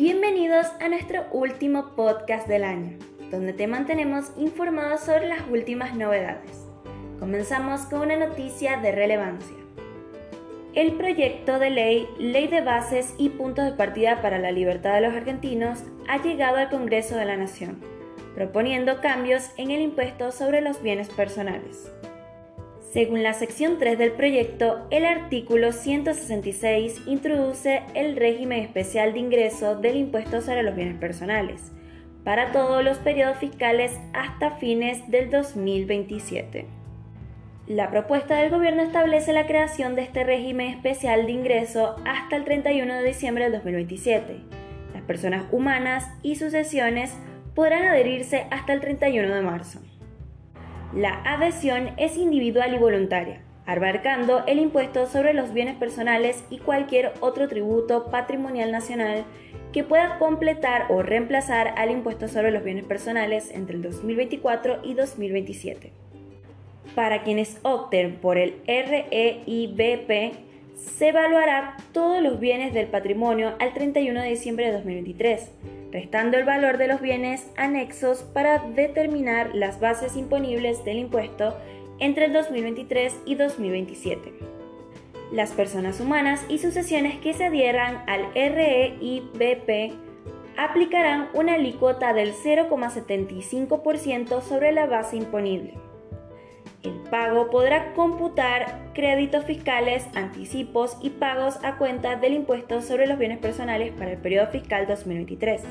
Bienvenidos a nuestro último podcast del año, donde te mantenemos informados sobre las últimas novedades. Comenzamos con una noticia de relevancia. El proyecto de ley, Ley de Bases y Puntos de Partida para la Libertad de los Argentinos, ha llegado al Congreso de la Nación, proponiendo cambios en el impuesto sobre los bienes personales. Según la sección 3 del proyecto, el artículo 166 introduce el régimen especial de ingreso del impuesto sobre los bienes personales para todos los periodos fiscales hasta fines del 2027. La propuesta del gobierno establece la creación de este régimen especial de ingreso hasta el 31 de diciembre del 2027. Las personas humanas y sucesiones podrán adherirse hasta el 31 de marzo. La adhesión es individual y voluntaria, abarcando el impuesto sobre los bienes personales y cualquier otro tributo patrimonial nacional que pueda completar o reemplazar al impuesto sobre los bienes personales entre el 2024 y 2027. Para quienes opten por el REIBP, se evaluará todos los bienes del patrimonio al 31 de diciembre de 2023 restando el valor de los bienes anexos para determinar las bases imponibles del impuesto entre el 2023 y 2027. Las personas humanas y sucesiones que se adhieran al REIBP aplicarán una alícuota del 0,75% sobre la base imponible. El pago podrá computar créditos fiscales, anticipos y pagos a cuenta del impuesto sobre los bienes personales para el periodo fiscal 2023.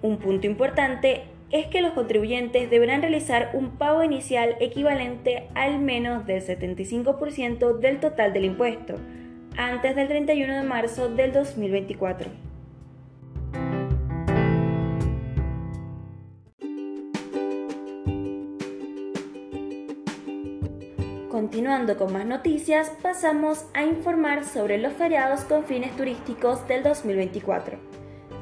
Un punto importante es que los contribuyentes deberán realizar un pago inicial equivalente al menos del 75% del total del impuesto, antes del 31 de marzo del 2024. Continuando con más noticias, pasamos a informar sobre los feriados con fines turísticos del 2024.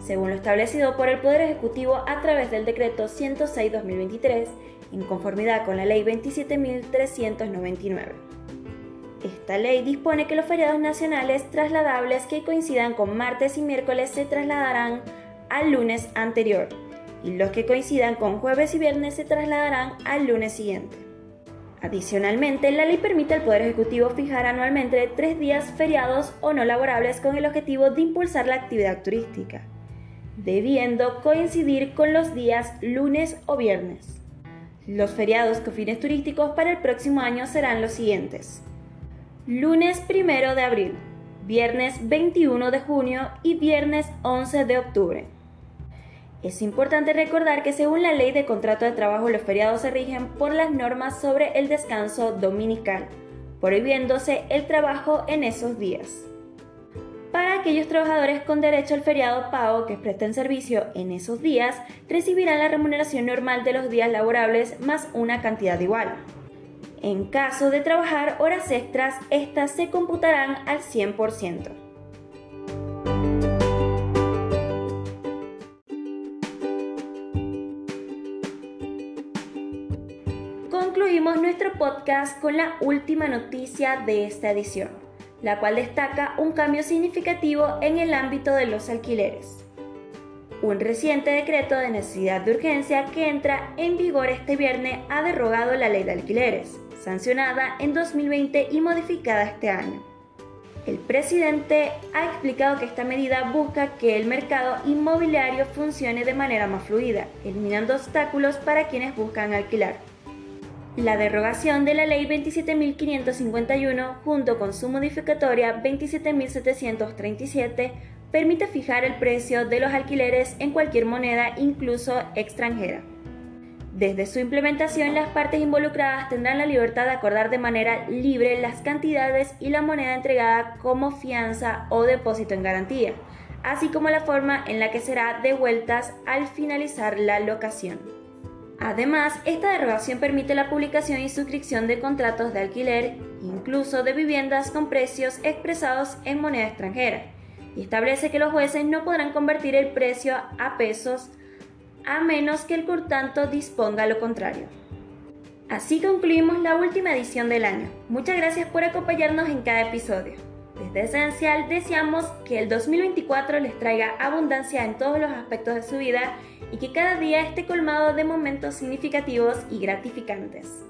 Según lo establecido por el Poder Ejecutivo a través del Decreto 106-2023, en conformidad con la Ley 27.399. Esta ley dispone que los feriados nacionales trasladables que coincidan con martes y miércoles se trasladarán al lunes anterior y los que coincidan con jueves y viernes se trasladarán al lunes siguiente. Adicionalmente, la ley permite al Poder Ejecutivo fijar anualmente tres días feriados o no laborables con el objetivo de impulsar la actividad turística, debiendo coincidir con los días lunes o viernes. Los feriados con fines turísticos para el próximo año serán los siguientes. Lunes 1 de abril, viernes 21 de junio y viernes 11 de octubre. Es importante recordar que según la ley de contrato de trabajo los feriados se rigen por las normas sobre el descanso dominical, prohibiéndose el trabajo en esos días. Para aquellos trabajadores con derecho al feriado pago que presten servicio en esos días, recibirán la remuneración normal de los días laborables más una cantidad igual. En caso de trabajar horas extras, estas se computarán al 100%. Concluimos nuestro podcast con la última noticia de esta edición, la cual destaca un cambio significativo en el ámbito de los alquileres. Un reciente decreto de necesidad de urgencia que entra en vigor este viernes ha derogado la ley de alquileres, sancionada en 2020 y modificada este año. El presidente ha explicado que esta medida busca que el mercado inmobiliario funcione de manera más fluida, eliminando obstáculos para quienes buscan alquilar. La derogación de la Ley 27.551 junto con su modificatoria 27.737 permite fijar el precio de los alquileres en cualquier moneda, incluso extranjera. Desde su implementación, las partes involucradas tendrán la libertad de acordar de manera libre las cantidades y la moneda entregada como fianza o depósito en garantía, así como la forma en la que será devueltas al finalizar la locación. Además, esta derogación permite la publicación y suscripción de contratos de alquiler, incluso de viviendas con precios expresados en moneda extranjera, y establece que los jueces no podrán convertir el precio a pesos a menos que el cortanto disponga lo contrario. Así concluimos la última edición del año. Muchas gracias por acompañarnos en cada episodio. Desde Esencial deseamos que el 2024 les traiga abundancia en todos los aspectos de su vida y que cada día esté colmado de momentos significativos y gratificantes.